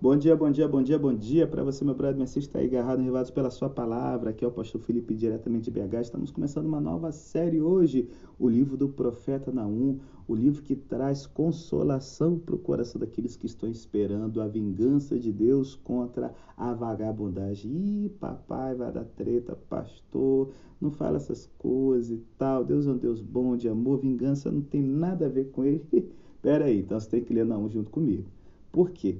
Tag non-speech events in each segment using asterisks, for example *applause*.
Bom dia, bom dia, bom dia, bom dia para você, meu brother, me assista aí, agarrado, enrivados pela sua palavra. Aqui é o pastor Felipe, diretamente de BH. Estamos começando uma nova série hoje, o livro do profeta Naum, o livro que traz consolação para o coração daqueles que estão esperando a vingança de Deus contra a vagabundagem. Ih, papai, vai dar treta, pastor, não fala essas coisas e tal. Deus é um Deus bom, de amor, vingança não tem nada a ver com ele. *laughs* Pera aí, então você tem que ler Naum junto comigo. Por quê?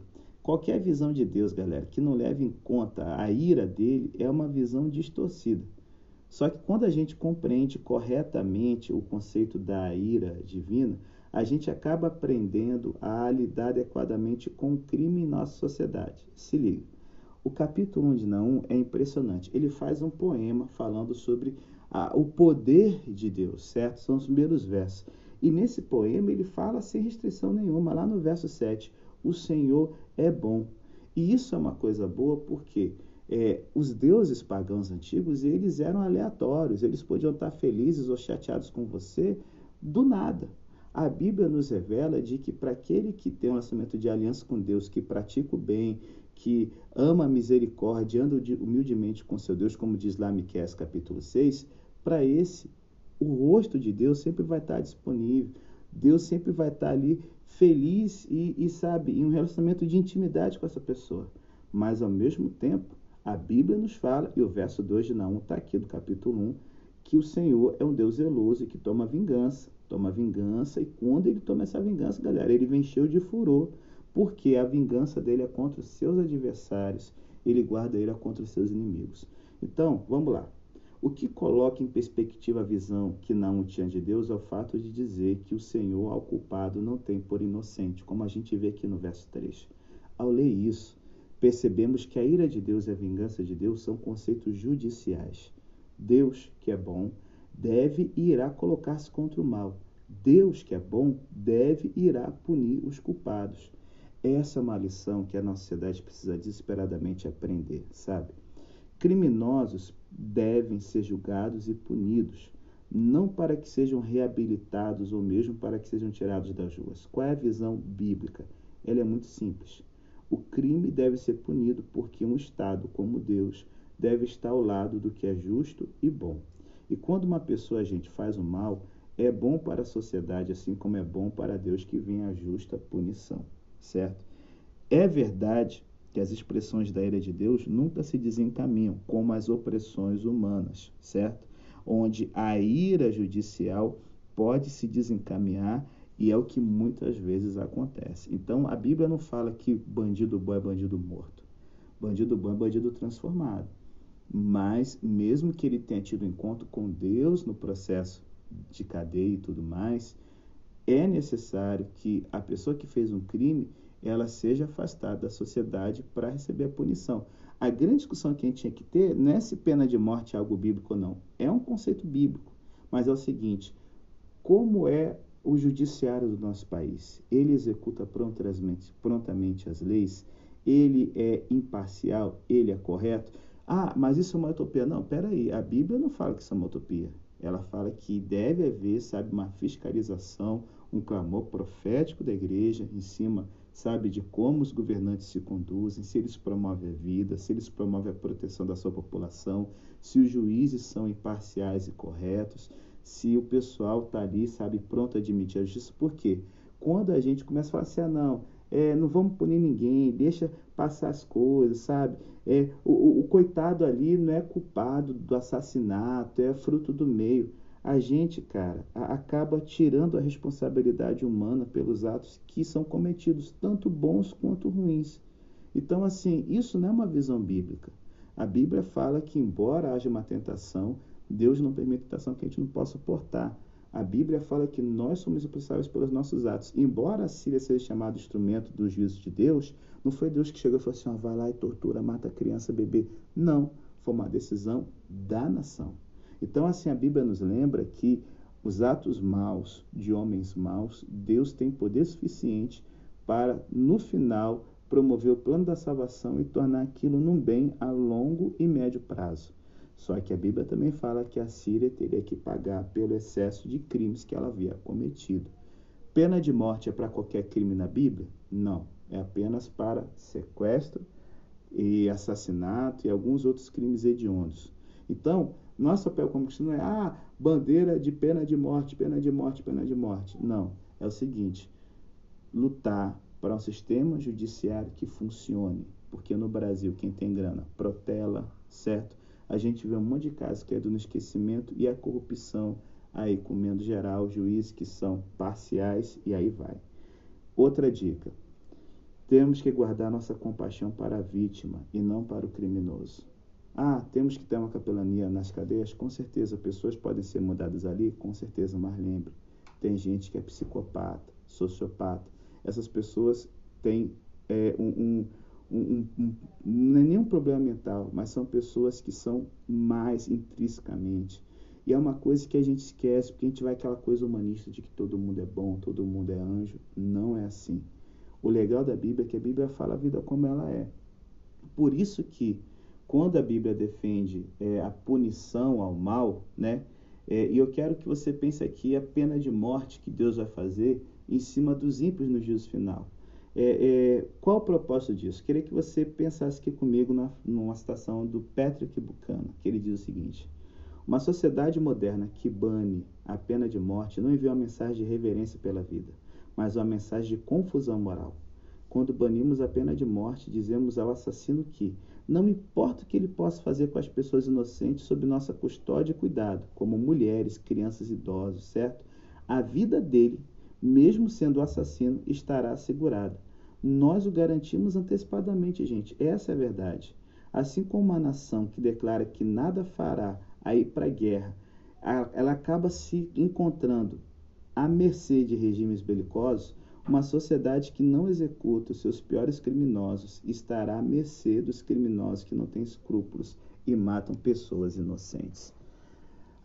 Qualquer visão de Deus, galera, que não leve em conta a ira dele, é uma visão distorcida. Só que quando a gente compreende corretamente o conceito da ira divina, a gente acaba aprendendo a lidar adequadamente com o crime em nossa sociedade. Se liga. O capítulo 1 de Naum é impressionante. Ele faz um poema falando sobre a, o poder de Deus, certo? São os primeiros versos. E nesse poema ele fala sem restrição nenhuma, lá no verso 7 o Senhor é bom. E isso é uma coisa boa porque é, os deuses pagãos antigos eles eram aleatórios, eles podiam estar felizes ou chateados com você do nada. A Bíblia nos revela de que para aquele que tem um relacionamento de aliança com Deus, que pratica o bem, que ama a misericórdia, anda humildemente com seu Deus, como diz lá Miqueias capítulo 6, para esse o rosto de Deus sempre vai estar disponível. Deus sempre vai estar ali feliz e, e, sabe, em um relacionamento de intimidade com essa pessoa. Mas ao mesmo tempo, a Bíblia nos fala, e o verso 2 de Naum está aqui do capítulo 1, que o Senhor é um Deus zeloso e que toma vingança. Toma vingança, e quando ele toma essa vingança, galera, ele vem cheio de furor, porque a vingança dele é contra os seus adversários, ele guarda ele contra os seus inimigos. Então, vamos lá. O que coloca em perspectiva a visão que não tinha de Deus é o fato de dizer que o Senhor ao culpado não tem por inocente, como a gente vê aqui no verso 3. Ao ler isso, percebemos que a ira de Deus e a vingança de Deus são conceitos judiciais. Deus, que é bom, deve e irá colocar-se contra o mal. Deus, que é bom, deve e irá punir os culpados. Essa é uma lição que a nossa sociedade precisa desesperadamente aprender, sabe? Criminosos devem ser julgados e punidos, não para que sejam reabilitados ou mesmo para que sejam tirados das ruas. Qual é a visão bíblica? Ela é muito simples. O crime deve ser punido porque um Estado como Deus deve estar ao lado do que é justo e bom. E quando uma pessoa, a gente, faz o mal, é bom para a sociedade, assim como é bom para Deus que vem a justa punição, certo? É verdade que as expressões da ira de Deus nunca se desencaminham como as opressões humanas, certo? Onde a ira judicial pode se desencaminhar e é o que muitas vezes acontece. Então a Bíblia não fala que bandido bom é bandido morto. Bandido bom é bandido transformado. Mas mesmo que ele tenha tido encontro com Deus no processo de cadeia e tudo mais, é necessário que a pessoa que fez um crime ela seja afastada da sociedade para receber a punição. A grande discussão que a gente tinha que ter não é se pena de morte é algo bíblico ou não. É um conceito bíblico. Mas é o seguinte: como é o judiciário do nosso país? Ele executa prontamente, prontamente as leis? Ele é imparcial? Ele é correto? Ah, mas isso é uma utopia. Não, peraí. A Bíblia não fala que isso é uma utopia. Ela fala que deve haver, sabe, uma fiscalização, um clamor profético da igreja em cima sabe, de como os governantes se conduzem, se eles promovem a vida, se eles promovem a proteção da sua população, se os juízes são imparciais e corretos, se o pessoal está ali, sabe, pronto a admitir a justiça. Por quê? Quando a gente começa a falar assim, ah, não, é, não vamos punir ninguém, deixa passar as coisas, sabe? É, o, o, o coitado ali não é culpado do assassinato, é fruto do meio a gente, cara, acaba tirando a responsabilidade humana pelos atos que são cometidos, tanto bons quanto ruins. Então, assim, isso não é uma visão bíblica. A Bíblia fala que, embora haja uma tentação, Deus não permite tentação que a gente não possa suportar. A Bíblia fala que nós somos responsáveis pelos nossos atos. Embora a Síria seja chamada instrumento do juízo de Deus, não foi Deus que chegou e falou assim: vai lá e tortura, mata criança, bebê. Não, foi uma decisão da nação. Então, assim, a Bíblia nos lembra que os atos maus de homens maus, Deus tem poder suficiente para, no final, promover o plano da salvação e tornar aquilo num bem a longo e médio prazo. Só que a Bíblia também fala que a Síria teria que pagar pelo excesso de crimes que ela havia cometido. Pena de morte é para qualquer crime na Bíblia? Não. é apenas para sequestro e assassinato e alguns outros crimes hediondos. Então, nosso papel como cristão não é, ah, bandeira de pena de morte, pena de morte, pena de morte. Não. É o seguinte: lutar para um sistema judiciário que funcione. Porque no Brasil, quem tem grana protela, certo? A gente vê um monte de casos que é do esquecimento e a corrupção aí comendo geral, juízes que são parciais e aí vai. Outra dica: temos que guardar nossa compaixão para a vítima e não para o criminoso. Ah, temos que ter uma capelania nas cadeias? Com certeza, pessoas podem ser mudadas ali, com certeza, mas lembre, tem gente que é psicopata, sociopata. Essas pessoas têm é, um, um, um, um, não é nenhum problema mental, mas são pessoas que são mais intrinsecamente. E é uma coisa que a gente esquece, porque a gente vai aquela coisa humanista de que todo mundo é bom, todo mundo é anjo. Não é assim. O legal da Bíblia é que a Bíblia fala a vida como ela é. Por isso que quando a Bíblia defende é, a punição ao mal, né? É, e eu quero que você pense aqui a pena de morte que Deus vai fazer em cima dos ímpios no juízo final. É, é, qual o propósito disso? Queria que você pensasse aqui comigo na, numa citação do Patrick Buchanan, que ele diz o seguinte: Uma sociedade moderna que bane a pena de morte não envia uma mensagem de reverência pela vida, mas uma mensagem de confusão moral. Quando banimos a pena de morte, dizemos ao assassino que, não importa o que ele possa fazer com as pessoas inocentes sob nossa custódia e cuidado, como mulheres, crianças idosos, certo? A vida dele, mesmo sendo assassino, estará assegurada. Nós o garantimos antecipadamente, gente. Essa é a verdade. Assim como uma nação que declara que nada fará a ir para a guerra, ela acaba se encontrando à mercê de regimes belicosos, uma sociedade que não executa os seus piores criminosos estará à mercê dos criminosos que não têm escrúpulos e matam pessoas inocentes.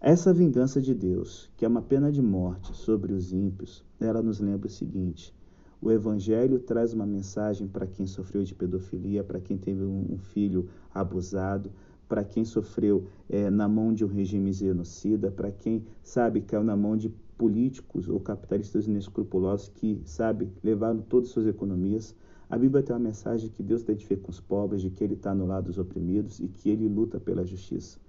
Essa vingança de Deus, que é uma pena de morte sobre os ímpios, ela nos lembra o seguinte: o Evangelho traz uma mensagem para quem sofreu de pedofilia, para quem teve um filho abusado, para quem sofreu é, na mão de um regime genocida, para quem sabe caiu na mão de políticos ou capitalistas inescrupulosos que, sabe, levaram todas as suas economias. A Bíblia tem uma mensagem que Deus identifica com os pobres, de que Ele está no lado dos oprimidos e que Ele luta pela justiça.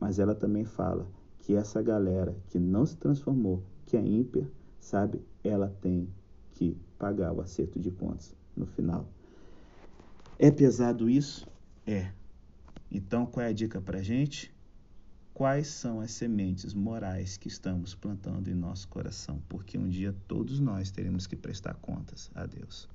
Mas ela também fala que essa galera que não se transformou, que é ímpia, sabe, ela tem que pagar o acerto de contas no final. É pesado isso? É. Então, qual é a dica para gente? Quais são as sementes morais que estamos plantando em nosso coração, porque um dia todos nós teremos que prestar contas a Deus.